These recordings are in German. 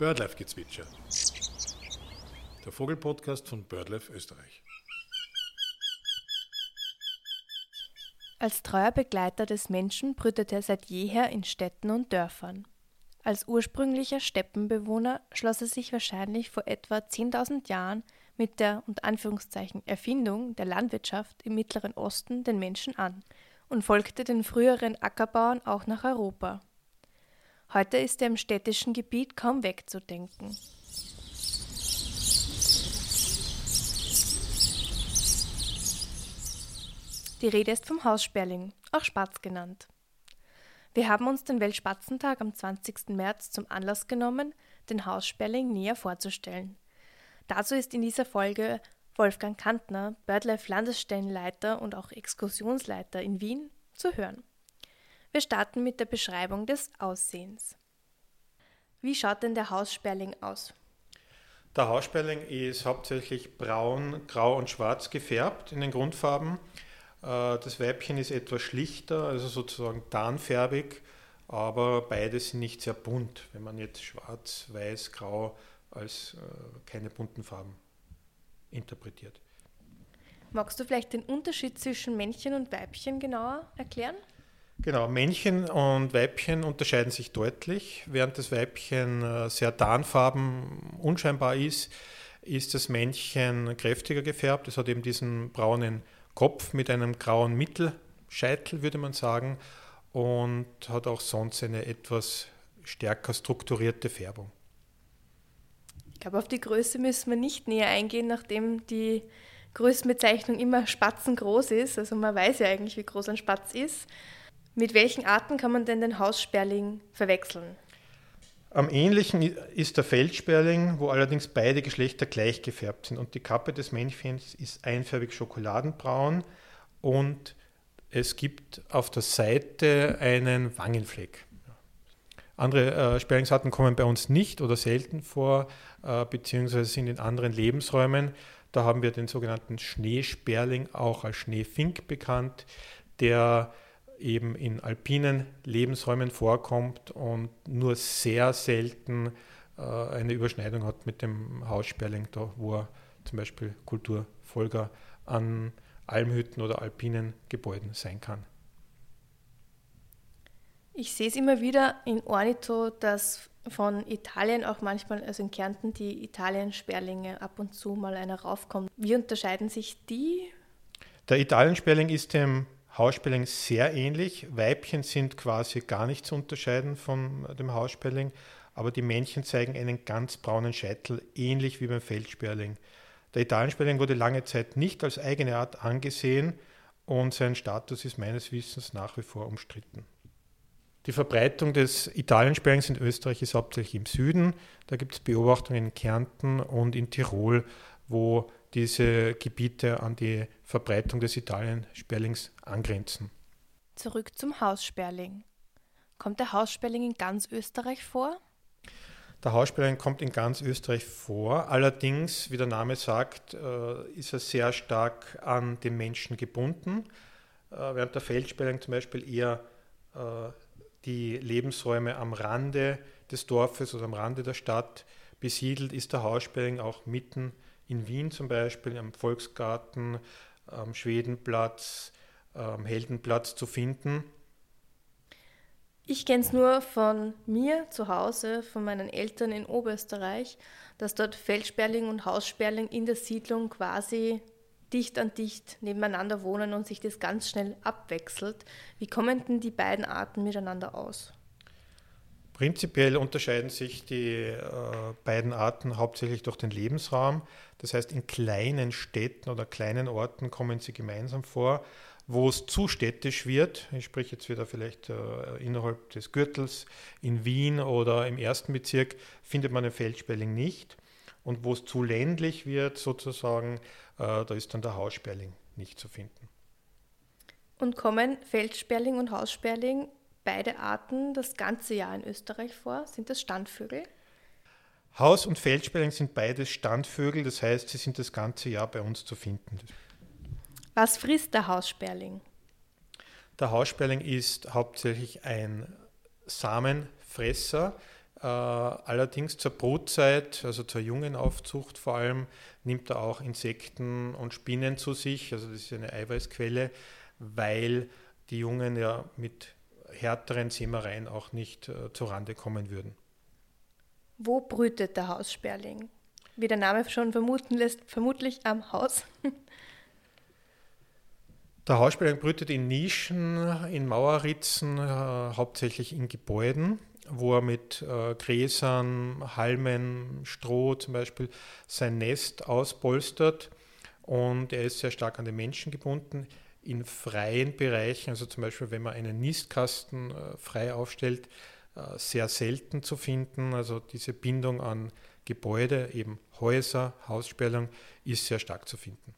Birdlife-Gezwitscher. Der Vogelpodcast von Birdlife Österreich. Als treuer Begleiter des Menschen brütete er seit jeher in Städten und Dörfern. Als ursprünglicher Steppenbewohner schloss er sich wahrscheinlich vor etwa 10.000 Jahren mit der unter Anführungszeichen Erfindung der Landwirtschaft im Mittleren Osten den Menschen an und folgte den früheren Ackerbauern auch nach Europa. Heute ist er im städtischen Gebiet kaum wegzudenken. Die Rede ist vom Haussperling, auch Spatz genannt. Wir haben uns den Weltspatzentag am 20. März zum Anlass genommen, den Haussperling näher vorzustellen. Dazu ist in dieser Folge Wolfgang Kantner, BirdLife Landesstellenleiter und auch Exkursionsleiter in Wien, zu hören. Wir starten mit der Beschreibung des Aussehens. Wie schaut denn der Haussperling aus? Der Haussperling ist hauptsächlich braun, grau und schwarz gefärbt in den Grundfarben. Äh, das Weibchen ist etwas schlichter, also sozusagen tarnfärbig, aber beide sind nicht sehr bunt, wenn man jetzt schwarz, weiß, grau als äh, keine bunten Farben interpretiert. Magst du vielleicht den Unterschied zwischen Männchen und Weibchen genauer erklären? Genau, Männchen und Weibchen unterscheiden sich deutlich. Während das Weibchen äh, sehr tarnfarben unscheinbar ist, ist das Männchen kräftiger gefärbt. Es hat eben diesen braunen Kopf mit einem grauen Mittelscheitel, würde man sagen, und hat auch sonst eine etwas stärker strukturierte Färbung. Ich glaube, auf die Größe müssen wir nicht näher eingehen, nachdem die Größenbezeichnung immer spatzengroß ist. Also man weiß ja eigentlich, wie groß ein Spatz ist. Mit welchen Arten kann man denn den Haussperling verwechseln? Am ähnlichen ist der Feldsperling, wo allerdings beide Geschlechter gleich gefärbt sind. Und die Kappe des Männchens ist einfärbig schokoladenbraun und es gibt auf der Seite einen Wangenfleck. Andere äh, Sperlingsarten kommen bei uns nicht oder selten vor, äh, beziehungsweise sind in anderen Lebensräumen. Da haben wir den sogenannten Schneesperling, auch als Schneefink bekannt, der eben in alpinen Lebensräumen vorkommt und nur sehr selten äh, eine Überschneidung hat mit dem Haussperling, da wo er zum Beispiel Kulturfolger an Almhütten oder alpinen Gebäuden sein kann. Ich sehe es immer wieder in Ornito, dass von Italien auch manchmal, also in Kärnten, die Italien-Sperlinge ab und zu mal einer raufkommt. Wie unterscheiden sich die? Der Italien-Sperling ist dem Haussperling sehr ähnlich. Weibchen sind quasi gar nicht zu unterscheiden von dem Haussperling, aber die Männchen zeigen einen ganz braunen Scheitel, ähnlich wie beim Feldsperling. Der Italiensperling wurde lange Zeit nicht als eigene Art angesehen und sein Status ist meines Wissens nach wie vor umstritten. Die Verbreitung des Italiensperlings in Österreich ist hauptsächlich im Süden. Da gibt es Beobachtungen in Kärnten und in Tirol, wo diese Gebiete an die Verbreitung des Italiensperlings angrenzen. Zurück zum Haussperling. Kommt der Haussperling in ganz Österreich vor? Der Haussperling kommt in ganz Österreich vor. Allerdings, wie der Name sagt, äh, ist er sehr stark an den Menschen gebunden, äh, während der Feldsperling zum Beispiel eher äh, die Lebensräume am Rande des Dorfes oder am Rande der Stadt besiedelt, ist der Haussperling auch mitten in Wien zum Beispiel am Volksgarten, am Schwedenplatz, am Heldenplatz zu finden. Ich kenne es nur von mir zu Hause, von meinen Eltern in Oberösterreich, dass dort Feldsperling und Haussperling in der Siedlung quasi dicht an dicht nebeneinander wohnen und sich das ganz schnell abwechselt. Wie kommen denn die beiden Arten miteinander aus? Prinzipiell unterscheiden sich die äh, beiden Arten hauptsächlich durch den Lebensraum. Das heißt, in kleinen Städten oder kleinen Orten kommen sie gemeinsam vor. Wo es zu städtisch wird, ich spreche jetzt wieder vielleicht äh, innerhalb des Gürtels in Wien oder im ersten Bezirk, findet man den Feldsperling nicht. Und wo es zu ländlich wird, sozusagen, äh, da ist dann der Haussperling nicht zu finden. Und kommen Feldsperling und Haussperling beide Arten das ganze Jahr in Österreich vor? Sind das Standvögel? Haus- und Feldsperling sind beides Standvögel, das heißt, sie sind das ganze Jahr bei uns zu finden. Was frisst der Haussperling? Der Haussperling ist hauptsächlich ein Samenfresser. Äh, allerdings zur Brutzeit, also zur jungen Aufzucht vor allem, nimmt er auch Insekten und Spinnen zu sich. Also das ist eine Eiweißquelle, weil die Jungen ja mit härteren Sämereien auch nicht äh, zurande kommen würden. Wo brütet der Haussperling? Wie der Name schon vermuten lässt, vermutlich am Haus. Der Haussperling brütet in Nischen, in Mauerritzen, äh, hauptsächlich in Gebäuden, wo er mit äh, Gräsern, Halmen, Stroh zum Beispiel sein Nest auspolstert. Und er ist sehr stark an den Menschen gebunden. In freien Bereichen, also zum Beispiel wenn man einen Nistkasten äh, frei aufstellt, äh, sehr selten zu finden. Also diese Bindung an Gebäude, eben Häuser, Haussperling, ist sehr stark zu finden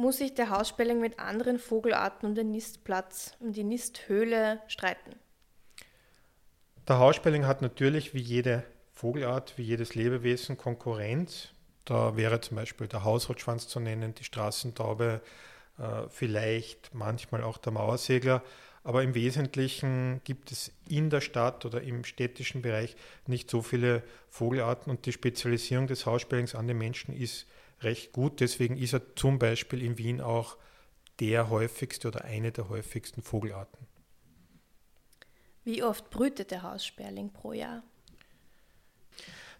muss sich der Haussperling mit anderen Vogelarten um den Nistplatz, um die Nisthöhle streiten. Der Haussperling hat natürlich wie jede Vogelart, wie jedes Lebewesen Konkurrenz. Da wäre zum Beispiel der Hausrotschwanz zu nennen, die Straßentaube, vielleicht manchmal auch der Mauersegler. Aber im Wesentlichen gibt es in der Stadt oder im städtischen Bereich nicht so viele Vogelarten und die Spezialisierung des Haussperlings an den Menschen ist recht gut. Deswegen ist er zum Beispiel in Wien auch der häufigste oder eine der häufigsten Vogelarten. Wie oft brütet der Haussperling pro Jahr?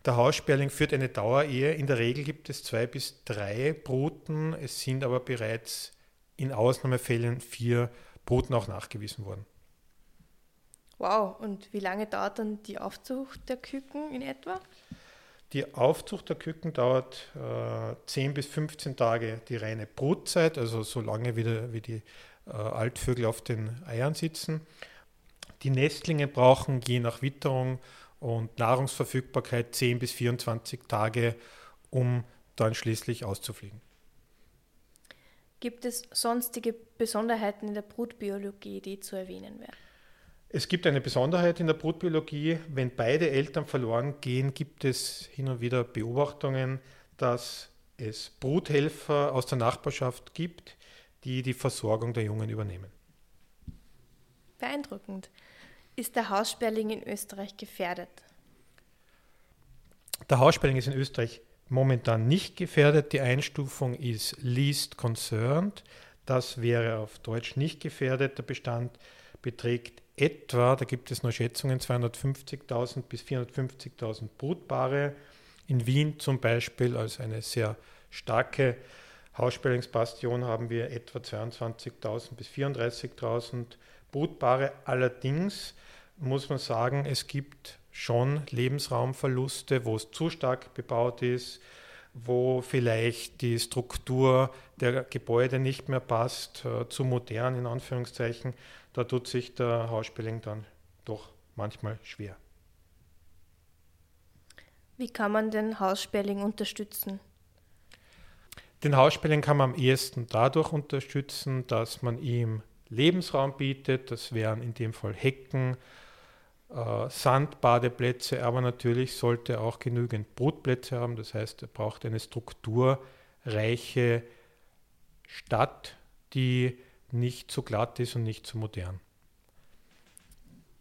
Der Haussperling führt eine Dauerehe. In der Regel gibt es zwei bis drei Bruten. Es sind aber bereits in Ausnahmefällen vier Bruten auch nachgewiesen worden. Wow, und wie lange dauert dann die Aufzucht der Küken in etwa? Die Aufzucht der Küken dauert äh, 10 bis 15 Tage die reine Brutzeit, also so lange wieder wie die äh, Altvögel auf den Eiern sitzen. Die Nestlinge brauchen je nach Witterung und Nahrungsverfügbarkeit 10 bis 24 Tage, um dann schließlich auszufliegen. Gibt es sonstige Besonderheiten in der Brutbiologie, die zu erwähnen wären? Es gibt eine Besonderheit in der Brutbiologie. Wenn beide Eltern verloren gehen, gibt es hin und wieder Beobachtungen, dass es Bruthelfer aus der Nachbarschaft gibt, die die Versorgung der Jungen übernehmen. Beeindruckend. Ist der Haussperling in Österreich gefährdet? Der Haussperling ist in Österreich momentan nicht gefährdet. Die Einstufung ist least concerned. Das wäre auf Deutsch nicht gefährdet. Der Bestand beträgt etwa, da gibt es nur Schätzungen, 250.000 bis 450.000 Brutpaare. In Wien zum Beispiel als eine sehr starke Haussperlingsbastion haben wir etwa 22.000 bis 34.000 Brutpaare. Allerdings muss man sagen, es gibt schon Lebensraumverluste, wo es zu stark bebaut ist, wo vielleicht die Struktur der Gebäude nicht mehr passt, äh, zu modern in Anführungszeichen da tut sich der Haussperling dann doch manchmal schwer. Wie kann man den Haussperling unterstützen? Den Haussperling kann man am ehesten dadurch unterstützen, dass man ihm Lebensraum bietet. Das wären in dem Fall Hecken, Sandbadeplätze, aber natürlich sollte er auch genügend Brutplätze haben. Das heißt, er braucht eine strukturreiche Stadt, die nicht zu glatt ist und nicht zu modern.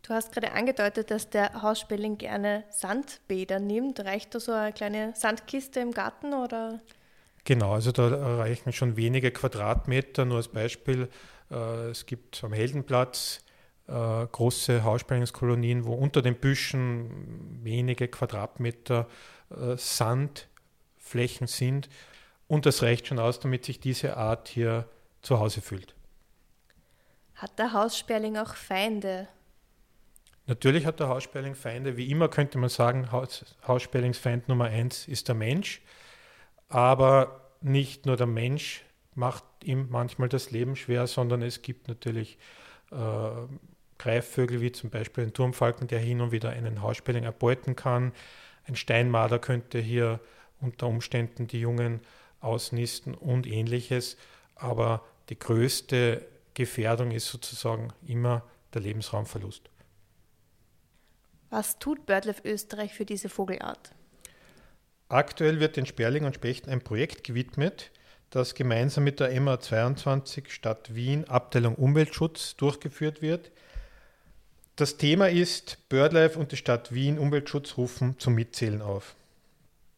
Du hast gerade angedeutet, dass der Haussperling gerne Sandbäder nimmt. Reicht da so eine kleine Sandkiste im Garten oder? Genau, also da reichen schon wenige Quadratmeter. Nur als Beispiel, äh, es gibt am Heldenplatz äh, große Haussperlingskolonien, wo unter den Büschen wenige Quadratmeter äh, Sandflächen sind. Und das reicht schon aus, damit sich diese Art hier zu Hause fühlt. Hat der Haussperling auch Feinde? Natürlich hat der Haussperling Feinde. Wie immer könnte man sagen, Haus, Haussperlingsfeind Nummer eins ist der Mensch. Aber nicht nur der Mensch macht ihm manchmal das Leben schwer, sondern es gibt natürlich äh, Greifvögel wie zum Beispiel ein Turmfalken, der hin und wieder einen Haussperling erbeuten kann. Ein Steinmarder könnte hier unter Umständen die Jungen ausnisten und ähnliches. Aber die größte Gefährdung ist sozusagen immer der Lebensraumverlust. Was tut BirdLife Österreich für diese Vogelart? Aktuell wird den Sperling und Spechten ein Projekt gewidmet, das gemeinsam mit der MA22 Stadt Wien Abteilung Umweltschutz durchgeführt wird. Das Thema ist BirdLife und die Stadt Wien Umweltschutz rufen zum Mitzählen auf.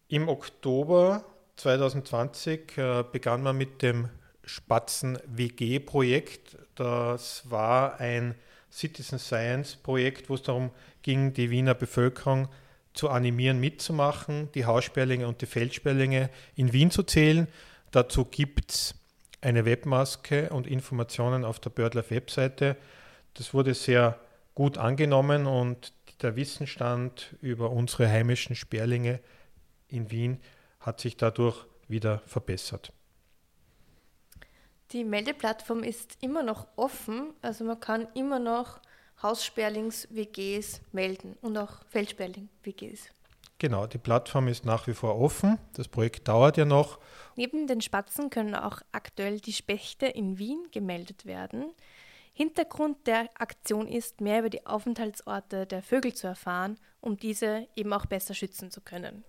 Im Oktober 2020 äh, begann man mit dem Spatzen-WG-Projekt. Das war ein Citizen Science-Projekt, wo es darum ging, die Wiener Bevölkerung zu animieren, mitzumachen, die Haussperlinge und die Feldsperlinge in Wien zu zählen. Dazu gibt es eine Webmaske und Informationen auf der BirdLife-Webseite. Das wurde sehr gut angenommen und der Wissensstand über unsere heimischen Sperlinge in Wien hat sich dadurch wieder verbessert. Die Meldeplattform ist immer noch offen, also man kann immer noch Haussperlings-WGs melden und auch Feldsperling-WGs. Genau, die Plattform ist nach wie vor offen. Das Projekt dauert ja noch. Neben den Spatzen können auch aktuell die Spechte in Wien gemeldet werden. Hintergrund der Aktion ist, mehr über die Aufenthaltsorte der Vögel zu erfahren, um diese eben auch besser schützen zu können.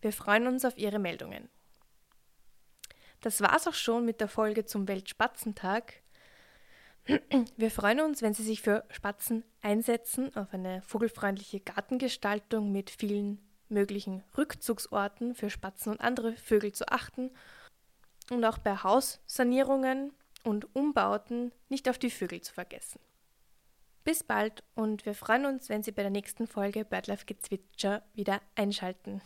Wir freuen uns auf Ihre Meldungen. Das war's auch schon mit der Folge zum Weltspatzentag. Wir freuen uns, wenn Sie sich für Spatzen einsetzen, auf eine vogelfreundliche Gartengestaltung mit vielen möglichen Rückzugsorten für Spatzen und andere Vögel zu achten und auch bei Haussanierungen und Umbauten nicht auf die Vögel zu vergessen. Bis bald und wir freuen uns, wenn Sie bei der nächsten Folge Birdlife Gezwitscher wieder einschalten.